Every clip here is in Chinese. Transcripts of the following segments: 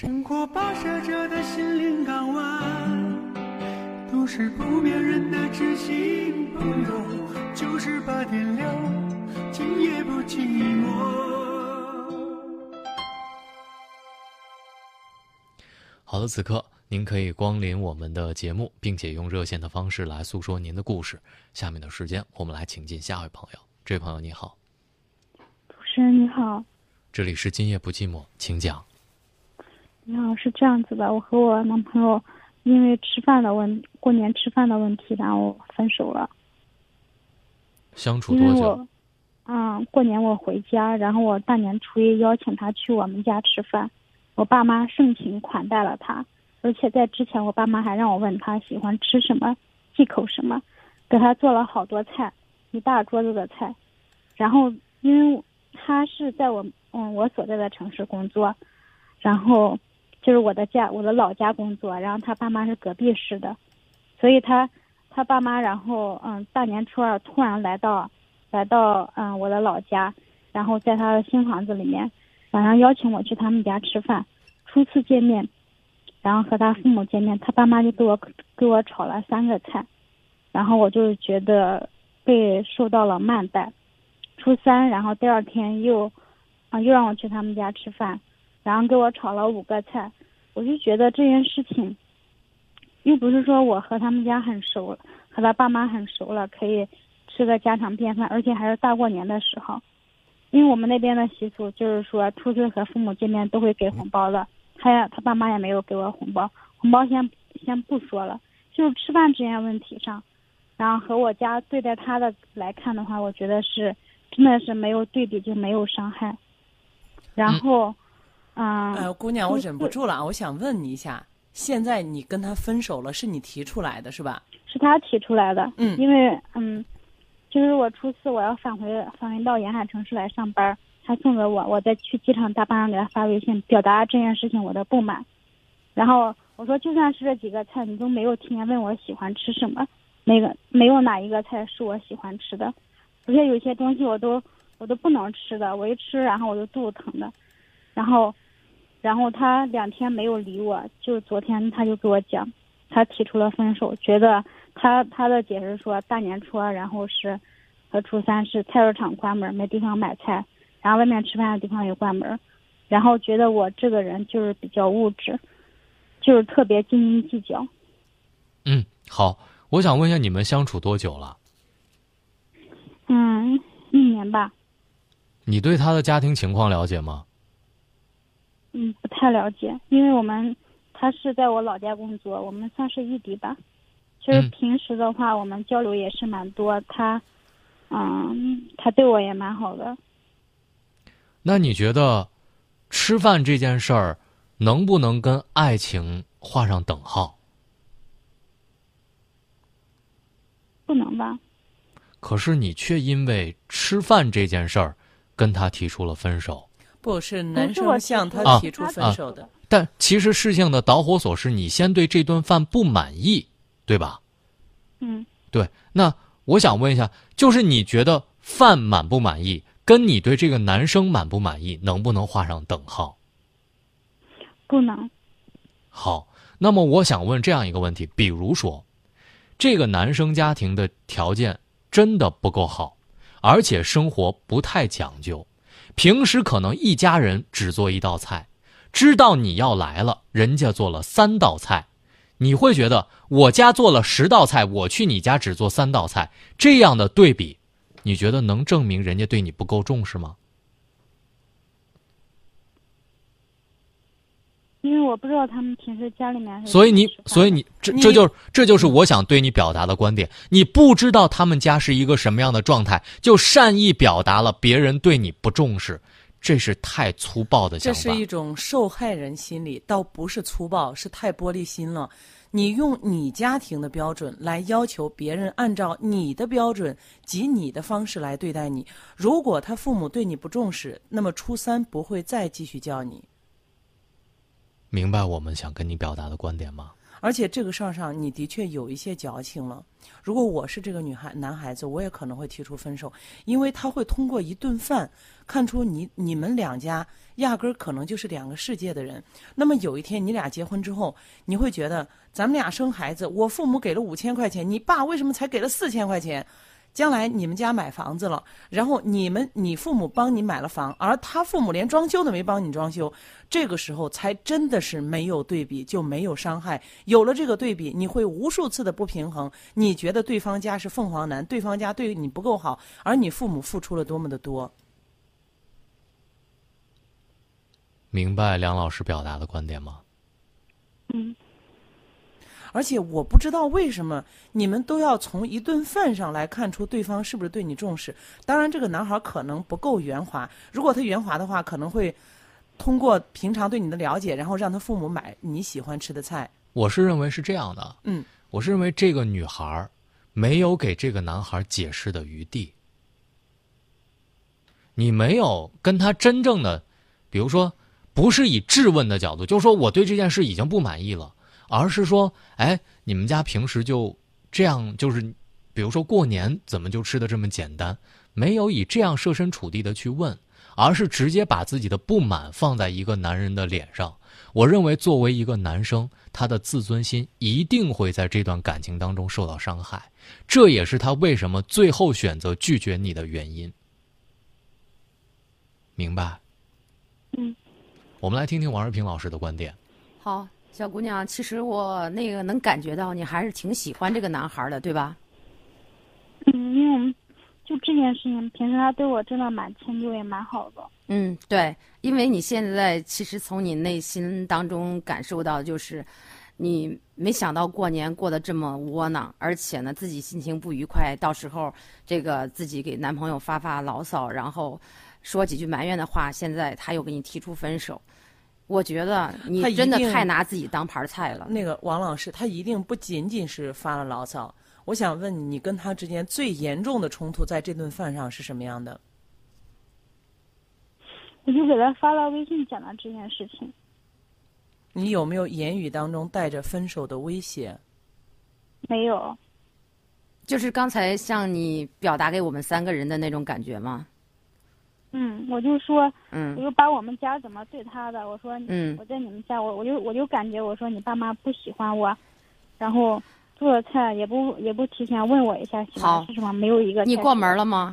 生活跋涉着的心灵港湾，都是不眠人的知心朋友，九十八点六，今夜不寂寞。好的，此刻您可以光临我们的节目，并且用热线的方式来诉说您的故事。下面的时间，我们来请进下一位朋友。这位朋友你好，主持人你好，这里是今夜不寂寞，请讲。你好，是这样子的，我和我男朋友因为吃饭的问过年吃饭的问题，然后分手了。相处多久？我，嗯，过年我回家，然后我大年初一邀请他去我们家吃饭。我爸妈盛情款待了他，而且在之前，我爸妈还让我问他喜欢吃什么，忌口什么，给他做了好多菜，一大桌子的菜。然后，因为他是在我嗯我所在的城市工作，然后就是我的家我的老家工作，然后他爸妈是隔壁市的，所以他他爸妈然后嗯大年初二突然来到来到嗯我的老家，然后在他的新房子里面。晚上邀请我去他们家吃饭，初次见面，然后和他父母见面，他爸妈就给我给我炒了三个菜，然后我就觉得被受到了慢待。初三，然后第二天又啊又让我去他们家吃饭，然后给我炒了五个菜，我就觉得这件事情，又不是说我和他们家很熟，和他爸妈很熟了可以吃个家常便饭，而且还是大过年的时候。因为我们那边的习俗就是说，初次和父母见面都会给红包的。他呀，他爸妈也没有给我红包，红包先先不说了，就是吃饭这件问题上，然后和我家对待他的来看的话，我觉得是真的是没有对比就没有伤害。然后，嗯，呃，姑娘，我忍不住了，我想问你一下，现在你跟他分手了，是你提出来的是吧？是他提出来的。嗯，因为嗯。就是我初四我要返回返回到沿海城市来上班，他送给我，我再去机场大巴上给他发微信，表达这件事情我的不满。然后我说，就算是这几个菜，你都没有提前问我喜欢吃什么，那个没有哪一个菜是我喜欢吃的，而且有些东西我都我都不能吃的，我一吃然后我就肚子疼的。然后，然后他两天没有理我，就昨天他就给我讲，他提出了分手，觉得。他他的解释说，大年初二，然后是和初三是菜市场关门，没地方买菜，然后外面吃饭的地方也关门，然后觉得我这个人就是比较物质，就是特别斤斤计较。嗯，好，我想问一下，你们相处多久了？嗯，一年吧。你对他的家庭情况了解吗？嗯，不太了解，因为我们他是在我老家工作，我们算是异地吧。就是平时的话，我们交流也是蛮多。他，嗯，他对我也蛮好的。那你觉得，吃饭这件事儿，能不能跟爱情画上等号？不能吧。可是你却因为吃饭这件事儿，跟他提出了分手。不是男生向他提出分手的。但其实事情的导火索是你先对这顿饭不满意。对吧？嗯，对。那我想问一下，就是你觉得饭满不满意，跟你对这个男生满不满意，能不能画上等号？不能。好，那么我想问这样一个问题：比如说，这个男生家庭的条件真的不够好，而且生活不太讲究，平时可能一家人只做一道菜，知道你要来了，人家做了三道菜。你会觉得我家做了十道菜，我去你家只做三道菜，这样的对比，你觉得能证明人家对你不够重视吗？因为我不知道他们平时家里面。所以你，所以你，这这就这就是我想对你表达的观点。你不知道他们家是一个什么样的状态，就善意表达了别人对你不重视，这是太粗暴的想法。这是一种受害人心理，倒不是粗暴，是太玻璃心了。你用你家庭的标准来要求别人按照你的标准及你的方式来对待你，如果他父母对你不重视，那么初三不会再继续叫你。明白我们想跟你表达的观点吗？而且这个事儿上，你的确有一些矫情了。如果我是这个女孩男孩子，我也可能会提出分手，因为他会通过一顿饭看出你你们两家压根儿可能就是两个世界的人。那么有一天你俩结婚之后，你会觉得咱们俩生孩子，我父母给了五千块钱，你爸为什么才给了四千块钱？将来你们家买房子了，然后你们你父母帮你买了房，而他父母连装修都没帮你装修，这个时候才真的是没有对比就没有伤害。有了这个对比，你会无数次的不平衡。你觉得对方家是凤凰男，对方家对你不够好，而你父母付出了多么的多。明白梁老师表达的观点吗？而且我不知道为什么你们都要从一顿饭上来看出对方是不是对你重视。当然，这个男孩可能不够圆滑，如果他圆滑的话，可能会通过平常对你的了解，然后让他父母买你喜欢吃的菜。我是认为是这样的，嗯，我是认为这个女孩没有给这个男孩解释的余地。你没有跟他真正的，比如说，不是以质问的角度，就是说我对这件事已经不满意了，而是说，哎，你们家平时就这样，就是，比如说过年怎么就吃的这么简单？没有以这样设身处地的去问，而是直接把自己的不满放在一个男人的脸上。我认为，作为一个男生，他的自尊心一定会在这段感情当中受到伤害，这也是他为什么最后选择拒绝你的原因。明白？嗯，我们来听听王瑞平老师的观点。好，小姑娘，其实我那个能感觉到你还是挺喜欢这个男孩的，对吧？嗯，因为我们就这件事情，平时他对我真的蛮迁就，也蛮好的。嗯，对，因为你现在其实从你内心当中感受到，就是你没想到过年过得这么窝囊，而且呢自己心情不愉快，到时候这个自己给男朋友发发牢骚，然后说几句埋怨的话，现在他又给你提出分手，我觉得你他真的太拿自己当盘菜了。那个王老师，他一定不仅仅是发了牢骚。我想问你，你跟他之间最严重的冲突在这顿饭上是什么样的？我就给他发了微信讲了这件事情。你有没有言语当中带着分手的威胁？没有，就是刚才像你表达给我们三个人的那种感觉吗？嗯，我就说，我嗯就把我们家怎么对他的，我说，嗯我在你们家，我我就我就感觉，我说你爸妈不喜欢我，然后做的菜也不也不提前问我一下喜好欢吃什么，没有一个你过门是了吗？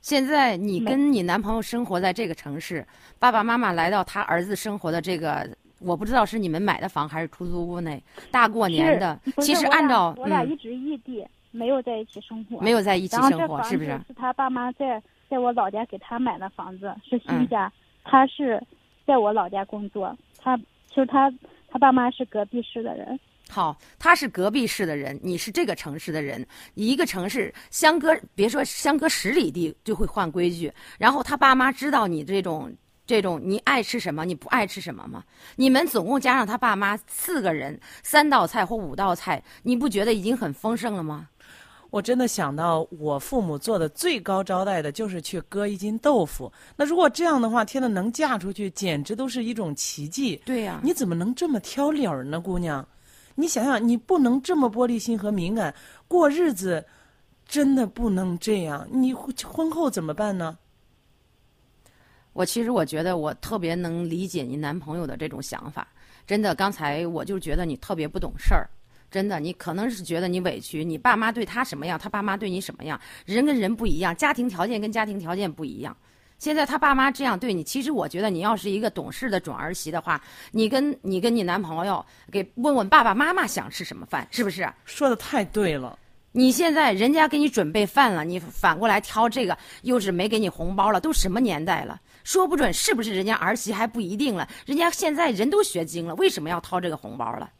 现在你跟你男朋友生活在这个城市，爸爸妈妈来到他儿子生活的这个，我不知道是你们买的房还是出租屋内，大过年的其实按照嗯我俩一直异地，没有在一起生活，没有在一起生活，是不是？是他爸妈在在我老家给他买的房子，是嗯新家，他是在我老家工作，他其实他他爸妈是隔壁市的人，好，他是隔壁市的人，你是这个城市的人，一个城市相隔，别说相隔十里地就会换规矩。然后他爸妈知道你这种这种你爱吃什么，你不爱吃什么吗？你们总共加上他爸妈四个人，三道菜或五道菜，你不觉得已经很丰盛了吗？我真的想到，我父母做的最高招待的就是去割一斤豆腐。那如果这样的话，天呐，能嫁出去简直都是一种奇迹。对呀、你怎么能这么挑理儿呢，姑娘？你想想，你不能这么玻璃心和敏感，过日子真的不能这样。你婚后怎么办呢？我其实我觉得我特别能理解你男朋友的这种想法，真的，刚才我就觉得你特别不懂事儿。真的，你可能是觉得你委屈，你爸妈对他什么样，他爸妈对你什么样，人跟人不一样，家庭条件跟家庭条件不一样。现在他爸妈这样对你，其实我觉得你要是一个懂事的准儿媳的话，你跟你跟你男朋友给问问爸爸妈妈想吃什么饭，是不是？说的太对了。你现在人家给你准备饭了，你反过来挑这个，又是没给你红包了，都什么年代了？说不准是不是人家儿媳还不一定了。人家现在人都学精了，为什么要掏这个红包了？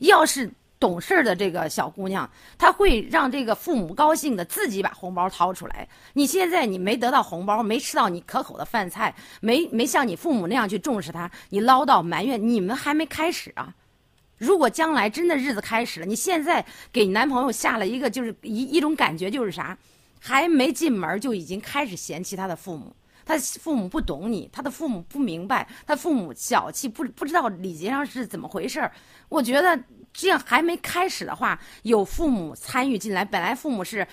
要是懂事的这个小姑娘，她会让这个父母高兴的，自己把红包掏出来。你现在你没得到红包，没吃到你可口的饭菜，没没像你父母那样去重视她，你唠叨埋怨，你们还没开始啊。如果将来真的日子开始了，你现在给男朋友下了一个就是一一种感觉，就是啥，还没进门就已经开始嫌弃他的父母，他父母不懂你，他的父母不明白，他父母小气，不不知道礼节上是怎么回事儿。我觉得这样还没开始的话，有父母参与进来，本来父母是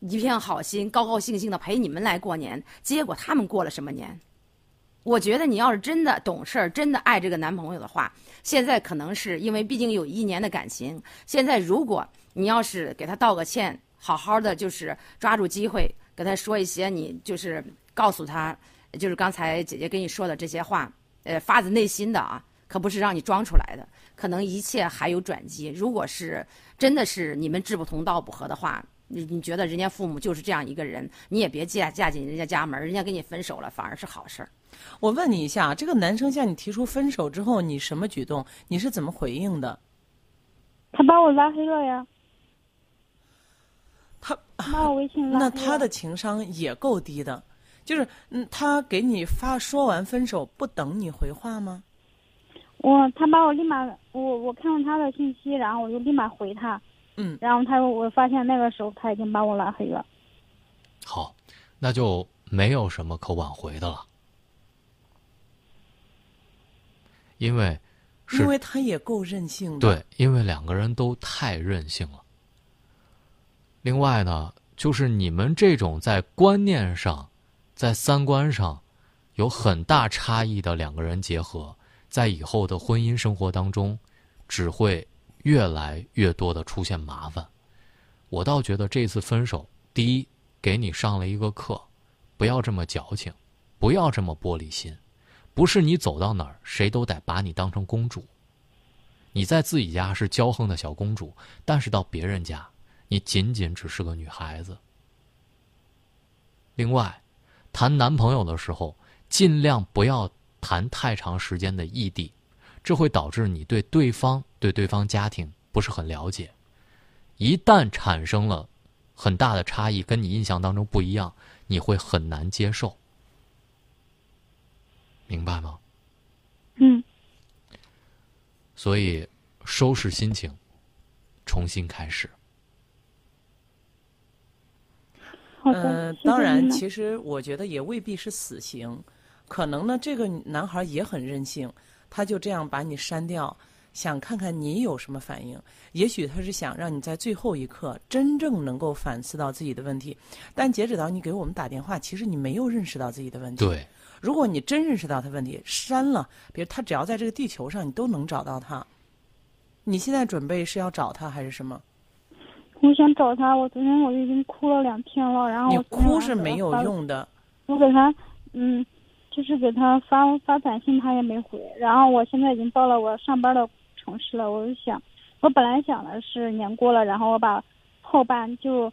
一片好心，高高兴兴的陪你们来过年，结果他们过了什么年？我觉得你要是真的懂事儿，真的爱这个男朋友的话，现在可能是因为毕竟有一年的感情。现在如果你要是给他道个歉，好好的就是抓住机会跟他说一些，你就是告诉他，就是刚才姐姐跟你说的这些话，呃，发自内心的啊，可不是让你装出来的。可能一切还有转机。如果是真的是你们志不同道不合的话，你你觉得人家父母就是这样一个人，你也别嫁嫁进人家家门，人家跟你分手了反而是好事儿。我问你一下，这个男生向你提出分手之后，你什么举动？你是怎么回应的？他把我拉黑了呀，他把我微信拉黑那。他的情商也够低的，就是嗯，他给你发说完分手不等你回话吗？我他把我立马我我看到他的信息，然后我就立马回他，嗯，然后他我发现那个时候他已经把我拉黑了。好，那就没有什么可挽回的了，因为是因为他也够任性的。对，因为两个人都太任性了。另外呢，就是你们这种在观念上、在三观上有很大差异的两个人结合，在以后的婚姻生活当中，只会越来越多的出现麻烦。我倒觉得这次分手，第一，给你上了一个课，不要这么矫情，不要这么玻璃心，不是你走到哪儿谁都得把你当成公主。你在自己家是骄横的小公主，但是到别人家，你仅仅只是个女孩子。另外，谈男朋友的时候，尽量不要谈太长时间的异地，这会导致你对对方、对对方家庭不是很了解。一旦产生了很大的差异，跟你印象当中不一样，你会很难接受。明白吗？嗯，所以，收拾心情，重新开始。好的。呃，当然，其实我觉得也未必是死刑，可能呢，这个男孩也很任性，他就这样把你删掉，想看看你有什么反应。也许他是想让你在最后一刻真正能够反思到自己的问题，但截止到你给我们打电话，其实你没有认识到自己的问题。对，如果你真认识到他问题，删了，比如他只要在这个地球上，你都能找到他。你现在准备是要找他还是什么？我想找他，我昨天我已经哭了两天了，然后你哭是没有用的。我给他，嗯，就是给他发发短信，他也没回。然后我现在已经到了我上班的城市了，我就想，我本来想的是年过了，然后我把后半就，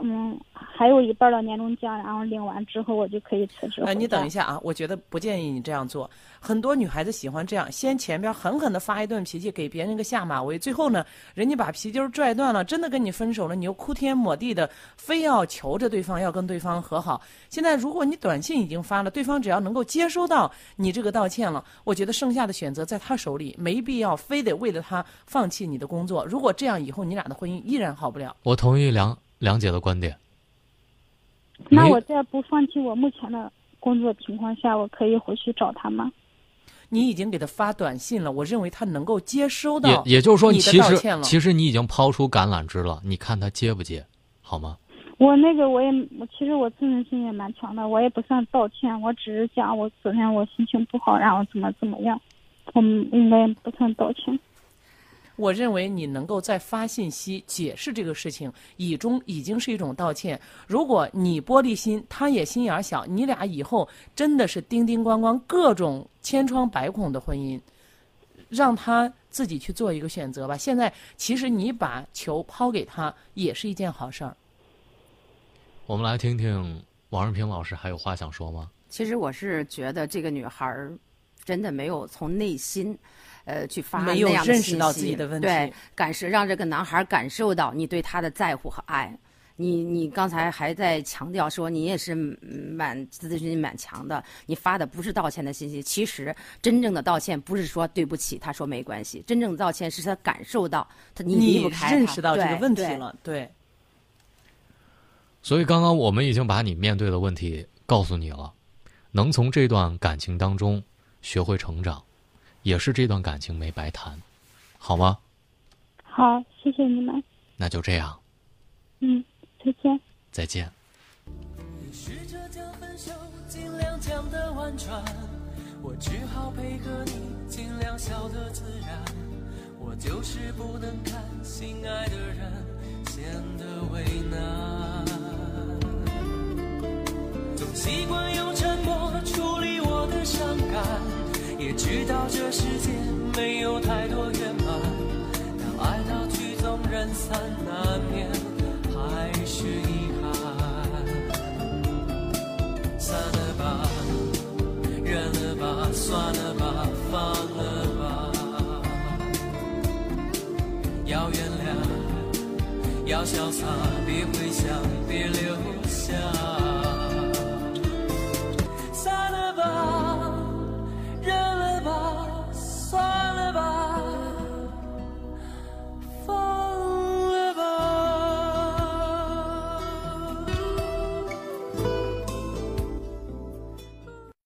嗯，还有一半的年终奖，然后领完之后我就可以辞职。呃，你等一。下啊，我觉得不建议你这样做。很多女孩子喜欢这样，先前边狠狠的发一顿脾气，给别人一个下马威，最后呢，人家把皮筋拽断了，真的跟你分手了，你又哭天抹地的，非要求着对方要跟对方和好。现在如果你短信已经发了，对方只要能够接收到你这个道歉了，我觉得剩下的选择在他手里，没必要非得为了他放弃你的工作。如果这样，以后你俩的婚姻依然好不了。我同意梁梁姐的观点。那我在不放弃我目前的工作情况下，我可以回去找他吗？你已经给他发短信了，我认为他能够接收也到，也就是说，你其实道歉了其实你已经抛出橄榄枝了，你看他接不接，好吗？我那个我也，我其实我自尊心也蛮强的，我也不算道歉，我只是讲我昨天我心情不好，然后怎么怎么样，我们应该不算道歉。我认为你能够在发信息解释这个事情，已中已经是一种道歉。如果你玻璃心，他也心眼儿小，你俩以后真的是叮叮咣咣、各种千疮百孔的婚姻，让他自己去做一个选择吧。现在其实你把球抛给他也是一件好事儿。我们来听听王仁平老师还有话想说吗？其实我是觉得这个女孩儿真的没有从内心，呃，去发没有那样的认识到信息自己的问题对，感受让这个男孩感受到你对他的在乎和爱。你你刚才还在强调说你也是嗯蛮自尊心蛮强的，你发的不是道歉的信息。其实真正的道歉不是说对不起，他说没关系，真正的道歉是他感受到他你离不开他认识到这个对对问题了，对。所以刚刚我们已经把你面对的问题告诉你了，能从这段感情当中学会成长，也是这段感情没白谈，好吗？好，谢谢你们。那就这样，嗯，再见。再见。试着将分手尽量讲的婉转，我只好配合你，尽量笑得自然。我就是不能看心爱的人显得为难，总习惯用沉默处理我的伤感，也知道这世界没有太多圆满，当爱到曲终人散，难免还是遗憾。散了吧，忍了吧，算了吧，放了吧。要原谅，要潇洒，别回想，别留下。